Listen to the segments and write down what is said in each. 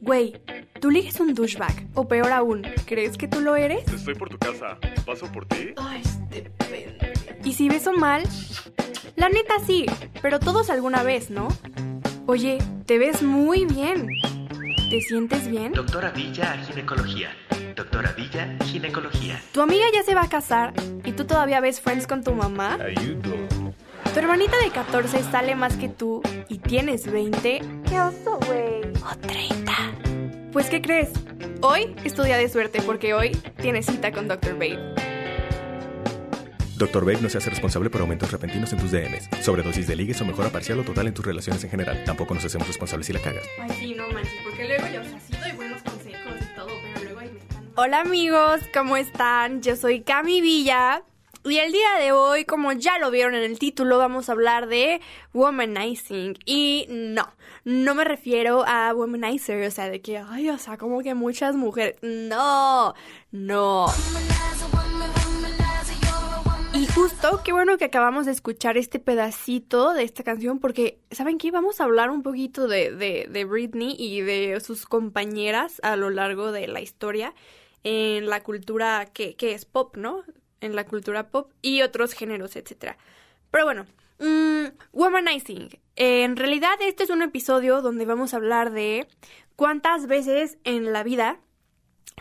Güey, tú ligues un douchebag. O peor aún, ¿crees que tú lo eres? Estoy por tu casa. ¿Paso por ti? Ay, depende. ¿Y si beso mal? La neta sí, pero todos alguna vez, ¿no? Oye, te ves muy bien. ¿Te sientes bien? Doctora Villa, ginecología. Doctora Villa, ginecología. Tu amiga ya se va a casar y tú todavía ves Friends con tu mamá. Ayudo. Tu hermanita de 14 sale más que tú y tienes 20. ¿Qué oso, güey? O 30. Pues, ¿qué crees? Hoy es tu día de suerte porque hoy tienes cita con Dr. Babe. Dr. Babe no se hace responsable por aumentos repentinos en tus DMs, sobredosis de ligues o mejora parcial o total en tus relaciones en general. Tampoco nos hacemos responsables si la cagas. Ay, sí, no manches, porque luego yo, o sea, sí doy buenos consejos y todo, pero luego ahí me están... Hola amigos, ¿cómo están? Yo soy Cami Villa. Y el día de hoy, como ya lo vieron en el título, vamos a hablar de womanizing. Y no, no me refiero a womanizer, o sea, de que, ay, o sea, como que muchas mujeres. No, no. Y justo, qué bueno que acabamos de escuchar este pedacito de esta canción porque, ¿saben qué? Vamos a hablar un poquito de, de, de Britney y de sus compañeras a lo largo de la historia en la cultura que, que es pop, ¿no? En la cultura pop y otros géneros, etcétera. Pero bueno, mmm, womanizing. En realidad este es un episodio donde vamos a hablar de cuántas veces en la vida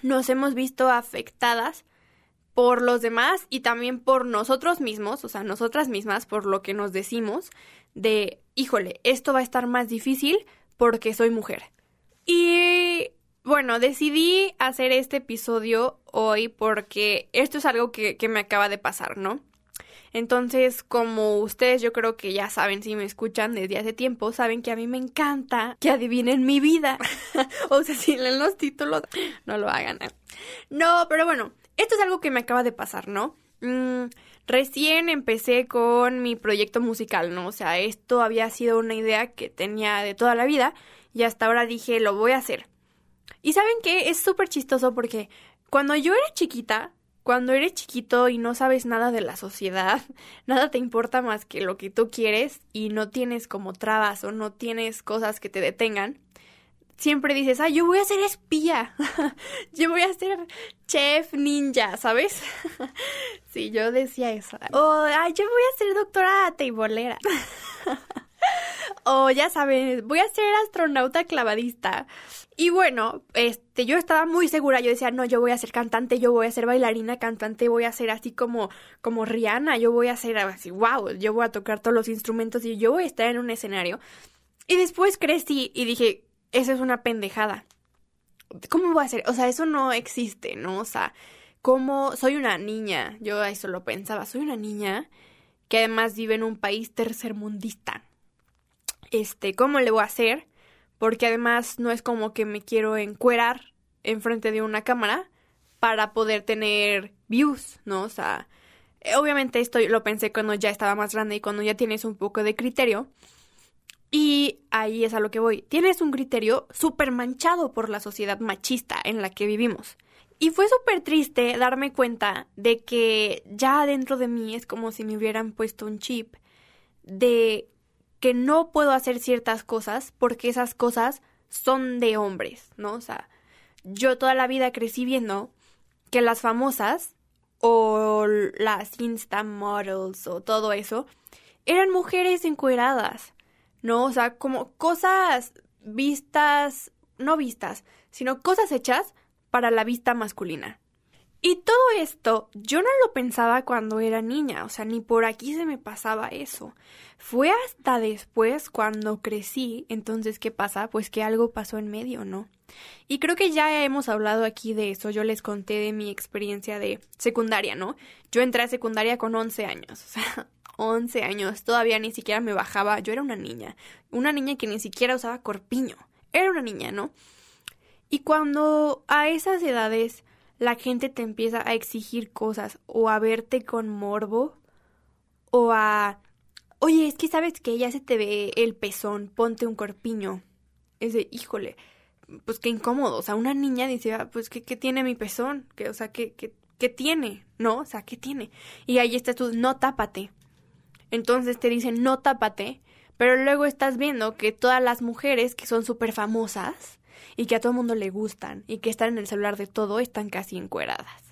nos hemos visto afectadas por los demás y también por nosotros mismos, o sea, nosotras mismas, por lo que nos decimos de, híjole, esto va a estar más difícil porque soy mujer. Y bueno, decidí hacer este episodio hoy porque esto es algo que, que me acaba de pasar, ¿no? Entonces, como ustedes yo creo que ya saben, si me escuchan desde hace tiempo, saben que a mí me encanta que adivinen mi vida. o sea, si leen los títulos, no lo hagan. ¿eh? No, pero bueno, esto es algo que me acaba de pasar, ¿no? Mm, recién empecé con mi proyecto musical, ¿no? O sea, esto había sido una idea que tenía de toda la vida y hasta ahora dije, lo voy a hacer. Y saben qué, es súper chistoso porque cuando yo era chiquita, cuando eres chiquito y no sabes nada de la sociedad, nada te importa más que lo que tú quieres y no tienes como trabas o no tienes cosas que te detengan, siempre dices, ah, yo voy a ser espía, yo voy a ser chef ninja, ¿sabes? sí, yo decía eso. O, ah, yo voy a ser doctora teibolera. O ya sabes, voy a ser astronauta clavadista. Y bueno, este, yo estaba muy segura, yo decía, no, yo voy a ser cantante, yo voy a ser bailarina, cantante, voy a ser así como, como Rihanna, yo voy a ser así, wow, yo voy a tocar todos los instrumentos y yo voy a estar en un escenario. Y después crecí y dije, eso es una pendejada. ¿Cómo voy a ser? O sea, eso no existe, ¿no? O sea, como soy una niña, yo eso lo pensaba, soy una niña que además vive en un país tercermundista. Este, ¿cómo le voy a hacer? Porque además no es como que me quiero encuerar enfrente de una cámara para poder tener views, ¿no? O sea, obviamente esto lo pensé cuando ya estaba más grande y cuando ya tienes un poco de criterio. Y ahí es a lo que voy. Tienes un criterio súper manchado por la sociedad machista en la que vivimos. Y fue súper triste darme cuenta de que ya dentro de mí es como si me hubieran puesto un chip de que no puedo hacer ciertas cosas porque esas cosas son de hombres, ¿no? O sea, yo toda la vida crecí viendo que las famosas o las Insta models o todo eso eran mujeres encueradas, ¿no? O sea, como cosas vistas, no vistas, sino cosas hechas para la vista masculina. Y todo esto yo no lo pensaba cuando era niña, o sea, ni por aquí se me pasaba eso. Fue hasta después cuando crecí, entonces, ¿qué pasa? Pues que algo pasó en medio, ¿no? Y creo que ya hemos hablado aquí de eso, yo les conté de mi experiencia de secundaria, ¿no? Yo entré a secundaria con 11 años, o sea, 11 años, todavía ni siquiera me bajaba, yo era una niña, una niña que ni siquiera usaba corpiño, era una niña, ¿no? Y cuando a esas edades la gente te empieza a exigir cosas o a verte con morbo o a, oye, es que sabes que ya se te ve el pezón, ponte un corpiño. Es de, híjole, pues qué incómodo. O sea, una niña dice, ah, pues ¿qué, qué tiene mi pezón? ¿Qué, o sea, ¿qué, qué, ¿qué tiene? ¿No? O sea, ¿qué tiene? Y ahí estás tú, no tápate. Entonces te dicen, no tápate. Pero luego estás viendo que todas las mujeres que son súper famosas y que a todo el mundo le gustan y que están en el celular de todo están casi encueradas.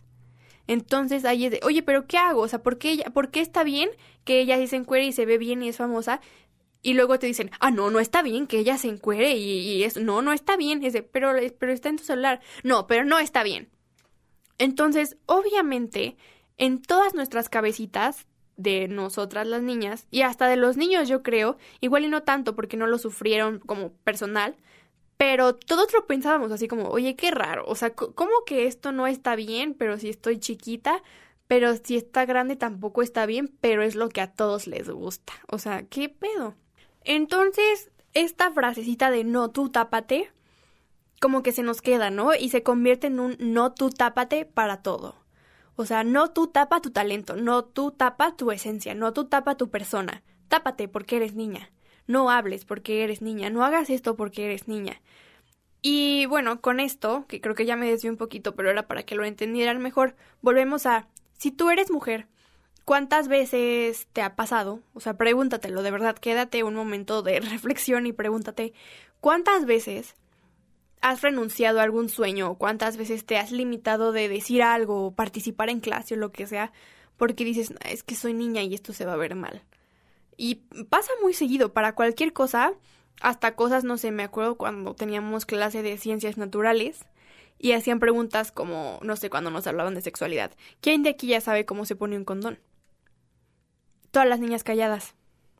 Entonces ahí es de, oye, pero ¿qué hago? O sea, ¿por qué, ella, ¿por qué está bien que ella se encuere y se ve bien y es famosa? Y luego te dicen, ah, no, no está bien que ella se encuere y, y es, no, no está bien. ese pero, pero está en tu celular. No, pero no está bien. Entonces, obviamente, en todas nuestras cabecitas de nosotras las niñas y hasta de los niños yo creo, igual y no tanto porque no lo sufrieron como personal, pero todos lo pensábamos así como, oye, qué raro, o sea, ¿cómo que esto no está bien, pero si estoy chiquita, pero si está grande tampoco está bien, pero es lo que a todos les gusta, o sea, ¿qué pedo? Entonces, esta frasecita de no, tú tápate, como que se nos queda, ¿no? Y se convierte en un no, tú tápate para todo. O sea, no tú tapa tu talento, no tú tapa tu esencia, no tú tapa tu persona. Tápate porque eres niña. No hables porque eres niña, no hagas esto porque eres niña. Y bueno, con esto, que creo que ya me desvié un poquito, pero era para que lo entendieran mejor, volvemos a, si tú eres mujer, ¿cuántas veces te ha pasado? O sea, pregúntatelo, de verdad, quédate un momento de reflexión y pregúntate, ¿cuántas veces has renunciado a algún sueño, cuántas veces te has limitado de decir algo, o participar en clase o lo que sea, porque dices, es que soy niña y esto se va a ver mal. Y pasa muy seguido para cualquier cosa, hasta cosas, no sé, me acuerdo cuando teníamos clase de ciencias naturales y hacían preguntas como, no sé, cuando nos hablaban de sexualidad. ¿Quién de aquí ya sabe cómo se pone un condón? Todas las niñas calladas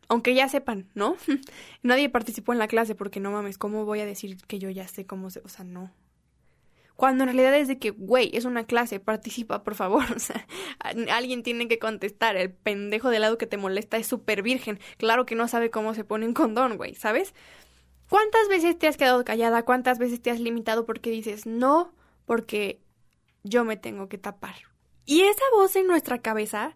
aunque ya sepan, ¿no? Nadie participó en la clase porque no mames, ¿cómo voy a decir que yo ya sé cómo se, o sea, no. Cuando en realidad es de que, güey, es una clase, participa, por favor. O sea, alguien tiene que contestar. El pendejo de lado que te molesta es súper virgen. Claro que no sabe cómo se pone un condón, güey, ¿sabes? ¿Cuántas veces te has quedado callada? ¿Cuántas veces te has limitado porque dices no? Porque yo me tengo que tapar. Y esa voz en nuestra cabeza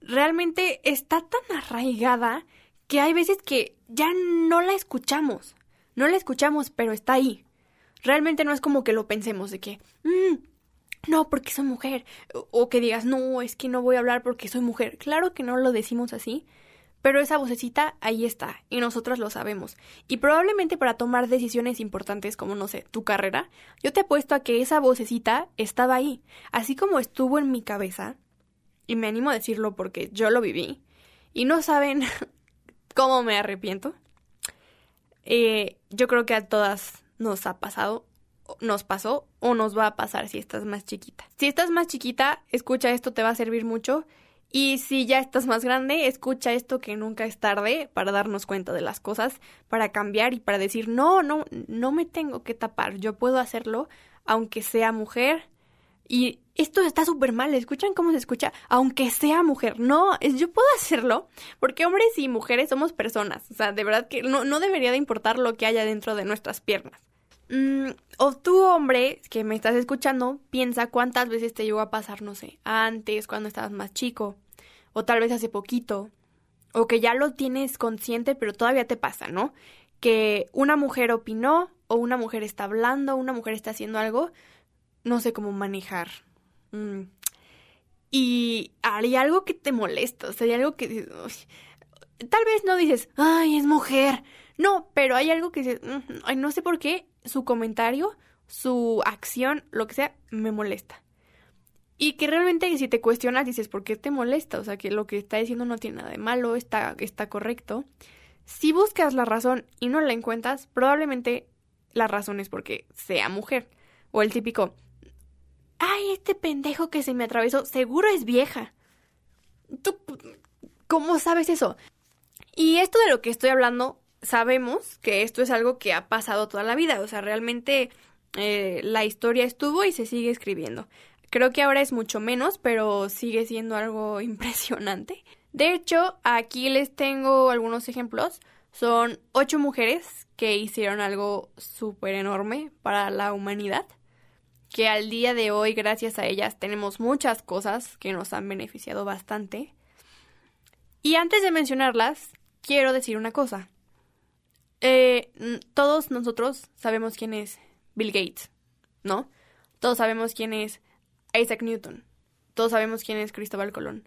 realmente está tan arraigada que hay veces que ya no la escuchamos. No la escuchamos, pero está ahí. Realmente no es como que lo pensemos de que, mm, no, porque soy mujer. O que digas, no, es que no voy a hablar porque soy mujer. Claro que no lo decimos así, pero esa vocecita ahí está y nosotras lo sabemos. Y probablemente para tomar decisiones importantes como, no sé, tu carrera, yo te apuesto a que esa vocecita estaba ahí. Así como estuvo en mi cabeza, y me animo a decirlo porque yo lo viví, y no saben cómo me arrepiento. Eh, yo creo que a todas nos ha pasado, nos pasó o nos va a pasar si estás más chiquita. Si estás más chiquita, escucha esto, te va a servir mucho. Y si ya estás más grande, escucha esto que nunca es tarde para darnos cuenta de las cosas, para cambiar y para decir, no, no, no me tengo que tapar, yo puedo hacerlo aunque sea mujer, y esto está súper mal, ¿escuchan cómo se escucha? Aunque sea mujer, no, yo puedo hacerlo, porque hombres y mujeres somos personas, o sea, de verdad que no, no debería de importar lo que haya dentro de nuestras piernas. Mm, o tú, hombre, que me estás escuchando, piensa cuántas veces te llegó a pasar, no sé, antes, cuando estabas más chico, o tal vez hace poquito, o que ya lo tienes consciente, pero todavía te pasa, ¿no? Que una mujer opinó, o una mujer está hablando, una mujer está haciendo algo, no sé cómo manejar. Mm. Y hay algo que te molesta, o sea, hay algo que tal vez no dices, ay, es mujer. No, pero hay algo que dices, mm, ay, no sé por qué su comentario, su acción, lo que sea, me molesta. Y que realmente si te cuestionas dices, ¿por qué te molesta? O sea, que lo que está diciendo no tiene nada de malo, está, está correcto. Si buscas la razón y no la encuentras, probablemente la razón es porque sea mujer. O el típico, ay, este pendejo que se me atravesó, seguro es vieja. ¿Tú cómo sabes eso? Y esto de lo que estoy hablando, sabemos que esto es algo que ha pasado toda la vida, o sea, realmente eh, la historia estuvo y se sigue escribiendo. Creo que ahora es mucho menos, pero sigue siendo algo impresionante. De hecho, aquí les tengo algunos ejemplos. Son ocho mujeres que hicieron algo súper enorme para la humanidad que al día de hoy, gracias a ellas, tenemos muchas cosas que nos han beneficiado bastante. Y antes de mencionarlas, quiero decir una cosa. Eh, todos nosotros sabemos quién es Bill Gates, ¿no? Todos sabemos quién es Isaac Newton. Todos sabemos quién es Cristóbal Colón.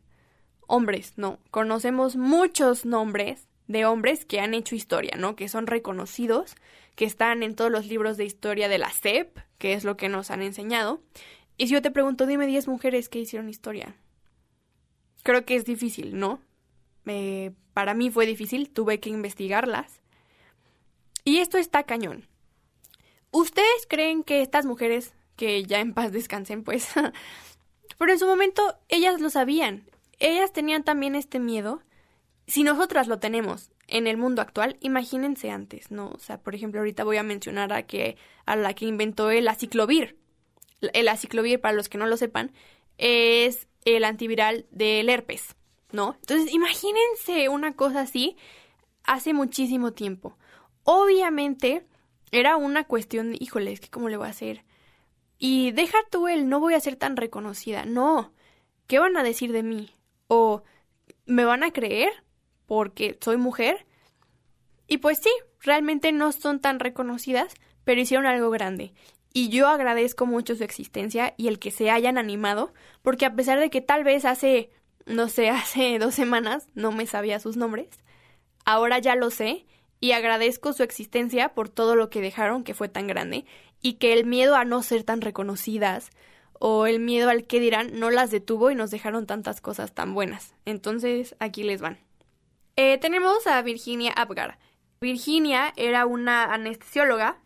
Hombres, no. Conocemos muchos nombres de hombres que han hecho historia, ¿no? Que son reconocidos, que están en todos los libros de historia de la SEP, que es lo que nos han enseñado. Y si yo te pregunto, dime 10 mujeres que hicieron historia. Creo que es difícil, ¿no? Eh, para mí fue difícil, tuve que investigarlas. Y esto está cañón. ¿Ustedes creen que estas mujeres, que ya en paz descansen, pues, pero en su momento ellas lo sabían, ellas tenían también este miedo. Si nosotras lo tenemos en el mundo actual, imagínense antes, ¿no? O sea, por ejemplo, ahorita voy a mencionar a que a la que inventó el aciclovir. El aciclovir, para los que no lo sepan, es el antiviral del herpes, ¿no? Entonces, imagínense una cosa así hace muchísimo tiempo. Obviamente, era una cuestión, de, híjole, es cómo le voy a hacer. Y deja tú el no voy a ser tan reconocida. No. ¿Qué van a decir de mí? o me van a creer porque soy mujer. Y pues sí, realmente no son tan reconocidas, pero hicieron algo grande. Y yo agradezco mucho su existencia y el que se hayan animado, porque a pesar de que tal vez hace, no sé, hace dos semanas no me sabía sus nombres, ahora ya lo sé y agradezco su existencia por todo lo que dejaron que fue tan grande y que el miedo a no ser tan reconocidas o el miedo al que dirán no las detuvo y nos dejaron tantas cosas tan buenas. Entonces, aquí les van. Eh, tenemos a Virginia Apgar. Virginia era una anestesióloga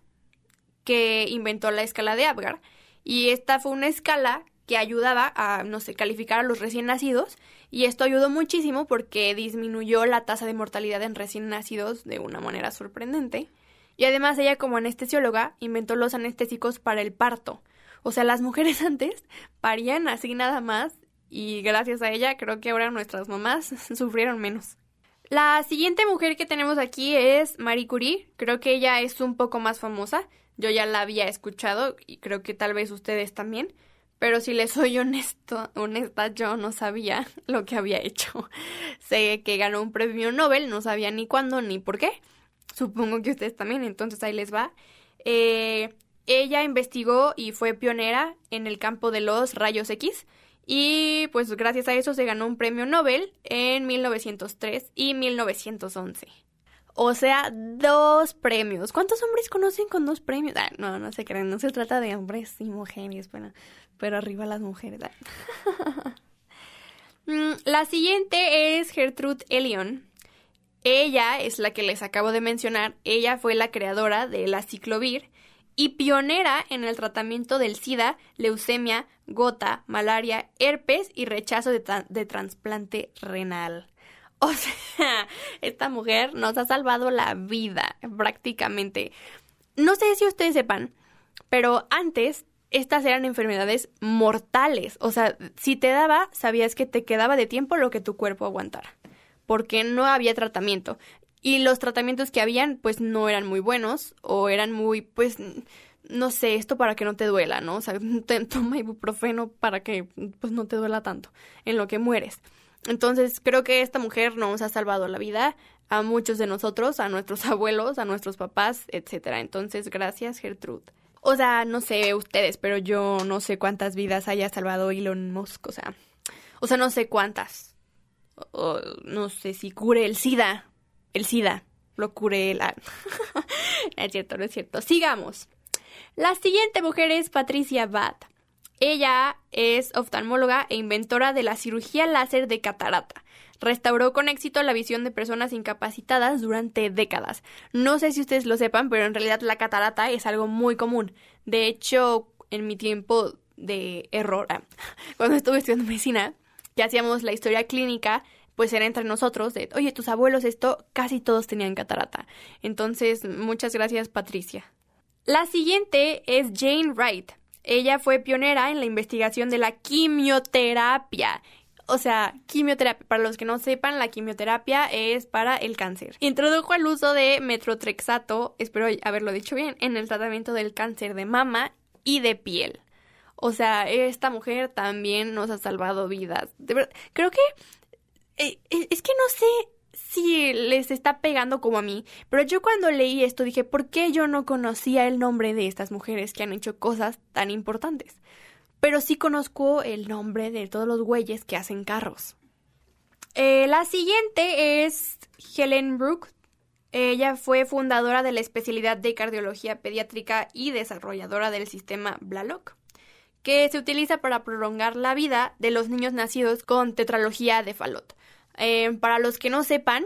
que inventó la escala de Apgar y esta fue una escala que ayudaba a, no sé, calificar a los recién nacidos y esto ayudó muchísimo porque disminuyó la tasa de mortalidad en recién nacidos de una manera sorprendente. Y además ella como anestesióloga inventó los anestésicos para el parto, o sea, las mujeres antes parían así nada más y gracias a ella creo que ahora nuestras mamás sufrieron menos. La siguiente mujer que tenemos aquí es Marie Curie. Creo que ella es un poco más famosa. Yo ya la había escuchado y creo que tal vez ustedes también. Pero si les soy honesto, honesta, yo no sabía lo que había hecho. sé que ganó un premio Nobel, no sabía ni cuándo ni por qué. Supongo que ustedes también, entonces ahí les va. Eh, ella investigó y fue pionera en el campo de los rayos X y pues gracias a eso se ganó un premio Nobel en 1903 y 1911. O sea, dos premios. ¿Cuántos hombres conocen con dos premios? Ah, no, no se creen, no se trata de hombres y mujeres, bueno, pero arriba las mujeres. Ah. Mm, la siguiente es Gertrude Elion. Ella es la que les acabo de mencionar. Ella fue la creadora de la ciclovir y pionera en el tratamiento del SIDA, leucemia, gota, malaria, herpes y rechazo de, trasplante renal. O sea, esta mujer nos ha salvado la vida prácticamente. No sé si ustedes sepan, pero antes estas eran enfermedades mortales. O sea, si te daba, sabías que te quedaba de tiempo lo que tu cuerpo aguantara. Porque no había tratamiento. Y los tratamientos que habían, pues no eran muy buenos o eran muy, pues, no sé, esto para que no te duela, ¿no? O sea, te, toma ibuprofeno para que, pues, no te duela tanto en lo que mueres. Entonces, creo que esta mujer nos ha salvado la vida a muchos de nosotros, a nuestros abuelos, a nuestros papás, etcétera. Entonces, gracias, Gertrude. O sea, no sé ustedes, pero yo no sé cuántas vidas haya salvado Elon Musk, o sea, o sea, no sé cuántas. No sé si cure el SIDA, el SIDA lo curé la... es cierto, no es cierto. Sigamos. La siguiente mujer es Patricia Bath. Ella es oftalmóloga e inventora de la cirugía láser de catarata. Restauró con éxito la visión de personas incapacitadas durante décadas. No sé si ustedes lo sepan, pero en realidad la catarata es algo muy común. De hecho, en mi tiempo de error, ah, cuando estuve estudiando medicina, que hacíamos la historia clínica, pues era entre nosotros oye, tus abuelos esto, casi todos tenían catarata. Entonces, muchas gracias Patricia. La siguiente es Jane Wright. Ella fue pionera en la investigación de la quimioterapia. O sea, quimioterapia, para los que no sepan, la quimioterapia es para el cáncer. Introdujo el uso de metrotrexato, espero haberlo dicho bien, en el tratamiento del cáncer de mama y de piel. O sea, esta mujer también nos ha salvado vidas. De verdad, creo que eh, eh, es que no sé si les está pegando como a mí, pero yo cuando leí esto dije, ¿por qué yo no conocía el nombre de estas mujeres que han hecho cosas tan importantes? Pero sí conozco el nombre de todos los güeyes que hacen carros. Eh, la siguiente es Helen Brook. Ella fue fundadora de la especialidad de cardiología pediátrica y desarrolladora del sistema Blalock, que se utiliza para prolongar la vida de los niños nacidos con tetralogía de Fallot. Eh, para los que no sepan,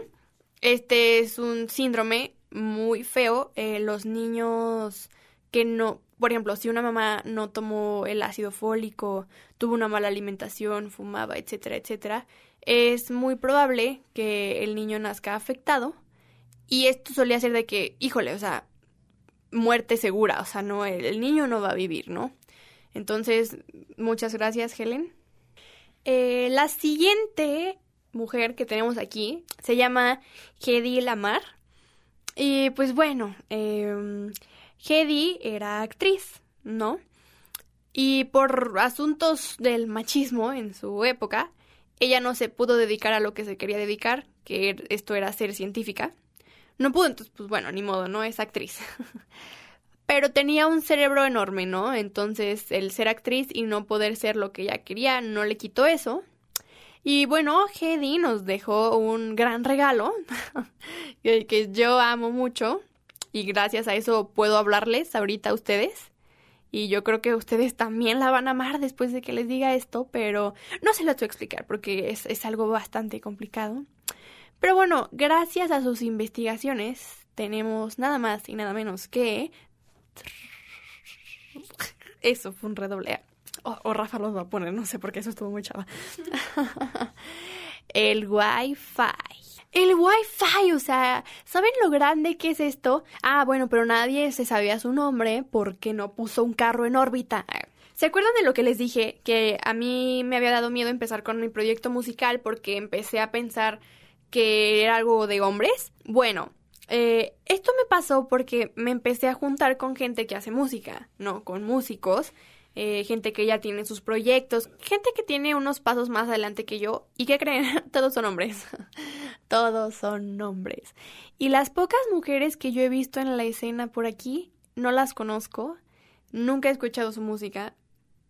este es un síndrome muy feo. Eh, los niños que no, por ejemplo, si una mamá no tomó el ácido fólico, tuvo una mala alimentación, fumaba, etcétera, etcétera, es muy probable que el niño nazca afectado. Y esto solía ser de que, híjole, o sea, muerte segura, o sea, no, el, el niño no va a vivir, ¿no? Entonces, muchas gracias, Helen. Eh, la siguiente mujer que tenemos aquí se llama Hedy Lamar. Y pues bueno, eh, era actriz, ¿no? Y por asuntos del machismo en su época, ella no se pudo dedicar a lo que se quería dedicar, que er- esto era ser científica. No pudo, entonces, pues bueno, ni modo, no es actriz. Pero tenía un cerebro enorme, ¿no? Entonces, el ser actriz y no poder ser lo que ella quería no le quitó eso. Y bueno, Hedy nos dejó un gran regalo que, yo amo mucho y gracias a eso puedo hablarles ahorita a ustedes. Y yo creo que ustedes también la van a amar después de que les diga esto, pero no se lo a explicar porque es, es algo bastante complicado. Pero bueno, gracias a sus investigaciones tenemos nada más y nada menos que... Eso fue un redoble. O, o Rafa los va a poner, no sé por qué eso estuvo muy chava. El Wi-Fi. El Wi-Fi, o sea, ¿saben lo grande que es esto? Ah, bueno, pero nadie se sabía su nombre porque no puso un carro en órbita. ¿Se acuerdan de lo que les dije? Que a mí me había dado miedo empezar con mi proyecto musical porque empecé a pensar que era algo de hombres. Bueno, eh, esto me pasó porque me empecé a juntar con gente que hace música, ¿no? Con músicos, eh, gente que ya tiene sus proyectos, gente que tiene unos pasos más adelante que yo. ¿Y qué creen? Todos son hombres. Todos son hombres. Y las pocas mujeres que yo he visto en la escena por aquí, no las conozco, nunca he escuchado su música.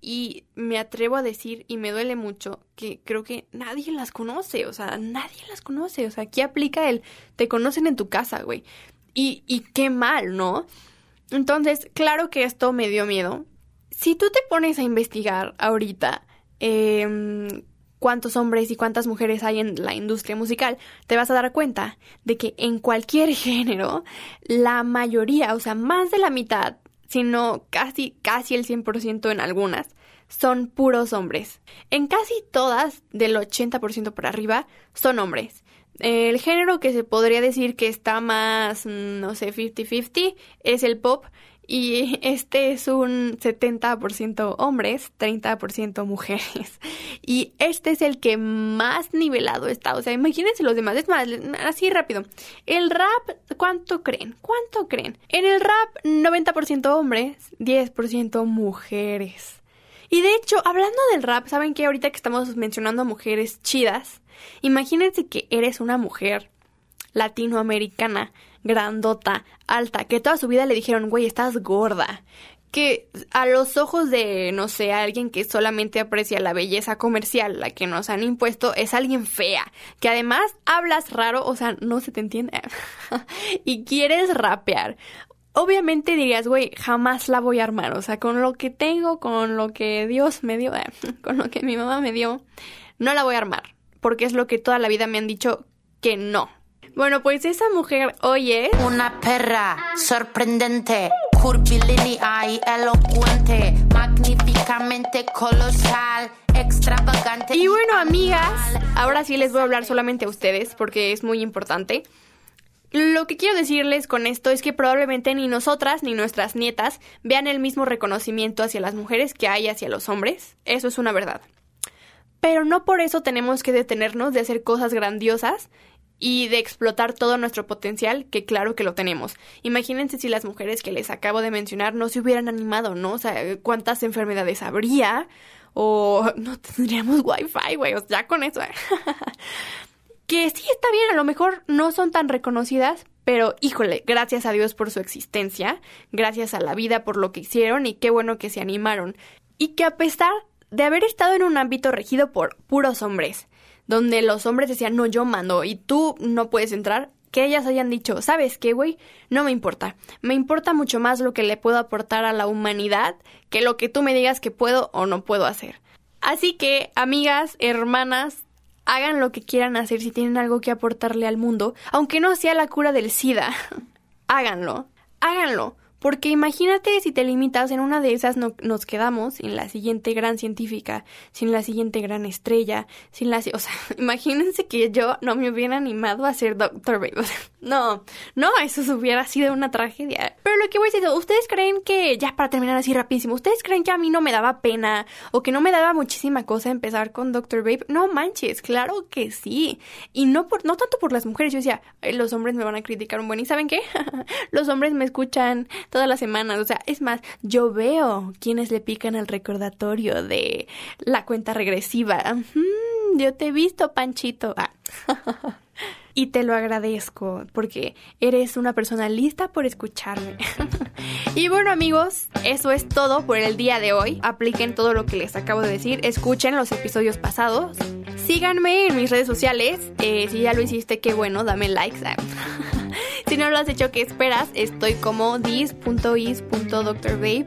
Y me atrevo a decir, y me duele mucho, que creo que nadie las conoce, o sea, nadie las conoce, o sea, aquí aplica el, te conocen en tu casa, güey. Y, y qué mal, ¿no? Entonces, claro que esto me dio miedo. Si tú te pones a investigar ahorita eh, cuántos hombres y cuántas mujeres hay en la industria musical, te vas a dar cuenta de que en cualquier género, la mayoría, o sea, más de la mitad, sino casi, casi el 100% en algunas, son puros hombres. En casi todas, del 80% para arriba, son hombres. El género que se podría decir que está más, mm, no sé, 50-50 es el pop. Y este es un 70% hombres, 30% mujeres. Y este es el que más nivelado está. O sea, imagínense los demás. Es más, así rápido. El rap, ¿cuánto creen? ¿Cuánto creen? En el rap, 90% hombres, 10% mujeres. Y de hecho, hablando del rap, ¿saben que ahorita que estamos mencionando a mujeres chidas? Imagínense que eres una mujer latinoamericana, grandota, alta, que toda su vida le dijeron, güey, estás gorda. Que a los ojos de, no sé, alguien que solamente aprecia la belleza comercial, la que nos han impuesto, es alguien fea. Que además hablas raro, o sea, no se te entiende. y quieres rapear. Obviamente dirías, güey, jamás la voy a armar. O sea, con lo que tengo, con lo que Dios me dio, con lo que mi mamá me dio, no la voy a armar. Porque es lo que toda la vida me han dicho que no. Bueno, pues esa mujer hoy es... Una perra sorprendente, curvilínea y elocuente, magníficamente colosal, extravagante. Y bueno, amigas, ahora sí les voy a hablar solamente a ustedes porque es muy importante. Lo que quiero decirles con esto es que probablemente ni nosotras ni nuestras nietas vean el mismo reconocimiento hacia las mujeres que hay hacia los hombres. Eso es una verdad. Pero no por eso tenemos que detenernos de hacer cosas grandiosas y de explotar todo nuestro potencial, que claro que lo tenemos. Imagínense si las mujeres que les acabo de mencionar no se hubieran animado, ¿no? O sea, cuántas enfermedades habría o no tendríamos wifi, güey, o sea, ya con eso. que sí está bien, a lo mejor no son tan reconocidas, pero híjole, gracias a Dios por su existencia, gracias a la vida por lo que hicieron y qué bueno que se animaron. Y que a pesar de haber estado en un ámbito regido por puros hombres, donde los hombres decían, no, yo mando y tú no puedes entrar, que ellas hayan dicho, ¿sabes qué, güey? No me importa. Me importa mucho más lo que le puedo aportar a la humanidad que lo que tú me digas que puedo o no puedo hacer. Así que, amigas, hermanas, hagan lo que quieran hacer si tienen algo que aportarle al mundo, aunque no sea la cura del SIDA. háganlo, háganlo. Porque imagínate si te limitas, en una de esas no, nos quedamos sin la siguiente gran científica, sin la siguiente gran estrella, sin la... O sea, imagínense que yo no me hubiera animado a ser Doctor Babe. no, no, eso hubiera sido una tragedia. Pero lo que voy a decir, ¿ustedes creen que, ya para terminar así rapidísimo, ¿ustedes creen que a mí no me daba pena o que no me daba muchísima cosa empezar con Doctor Babe? No manches, claro que sí. Y no, por, no tanto por las mujeres, yo decía, los hombres me van a criticar un buen. ¿Y saben qué? los hombres me escuchan todas las semanas. O sea, es más, yo veo quienes le pican el recordatorio de la cuenta regresiva. yo te he visto, Panchito. Ah. y te lo agradezco porque eres una persona lista por escucharme. y bueno amigos, eso es todo por el día de hoy. Apliquen todo lo que les acabo de decir, escuchen los episodios pasados, síganme en mis redes sociales. Eh, si ya lo hiciste, qué bueno, dame likes. si no lo has hecho, ¿qué esperas? Estoy como dis.is.drbabe.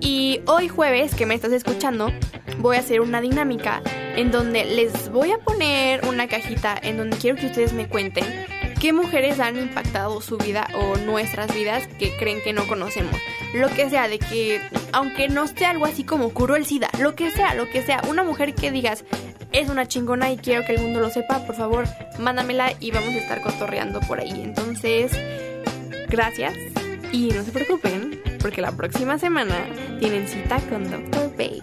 Y hoy jueves, que me estás escuchando, voy a hacer una dinámica en donde les voy a poner una cajita en donde quiero que ustedes me cuenten qué mujeres han impactado su vida o nuestras vidas que creen que no conocemos. Lo que sea, de que, aunque no sea algo así como curó el SIDA, lo que sea, lo que sea, una mujer que digas, es una chingona y quiero que el mundo lo sepa, por favor, mándamela y vamos a estar cotorreando por ahí. Entonces, gracias y no se preocupen, porque la próxima semana tienen cita con Dr. Babe.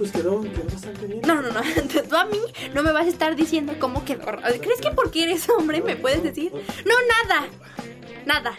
pues quedó, quedó bastante bien. No, no, no. Tú a mí no me vas a estar diciendo cómo quedó. ¿Crees que porque eres hombre me puedes decir? No, nada. Nada.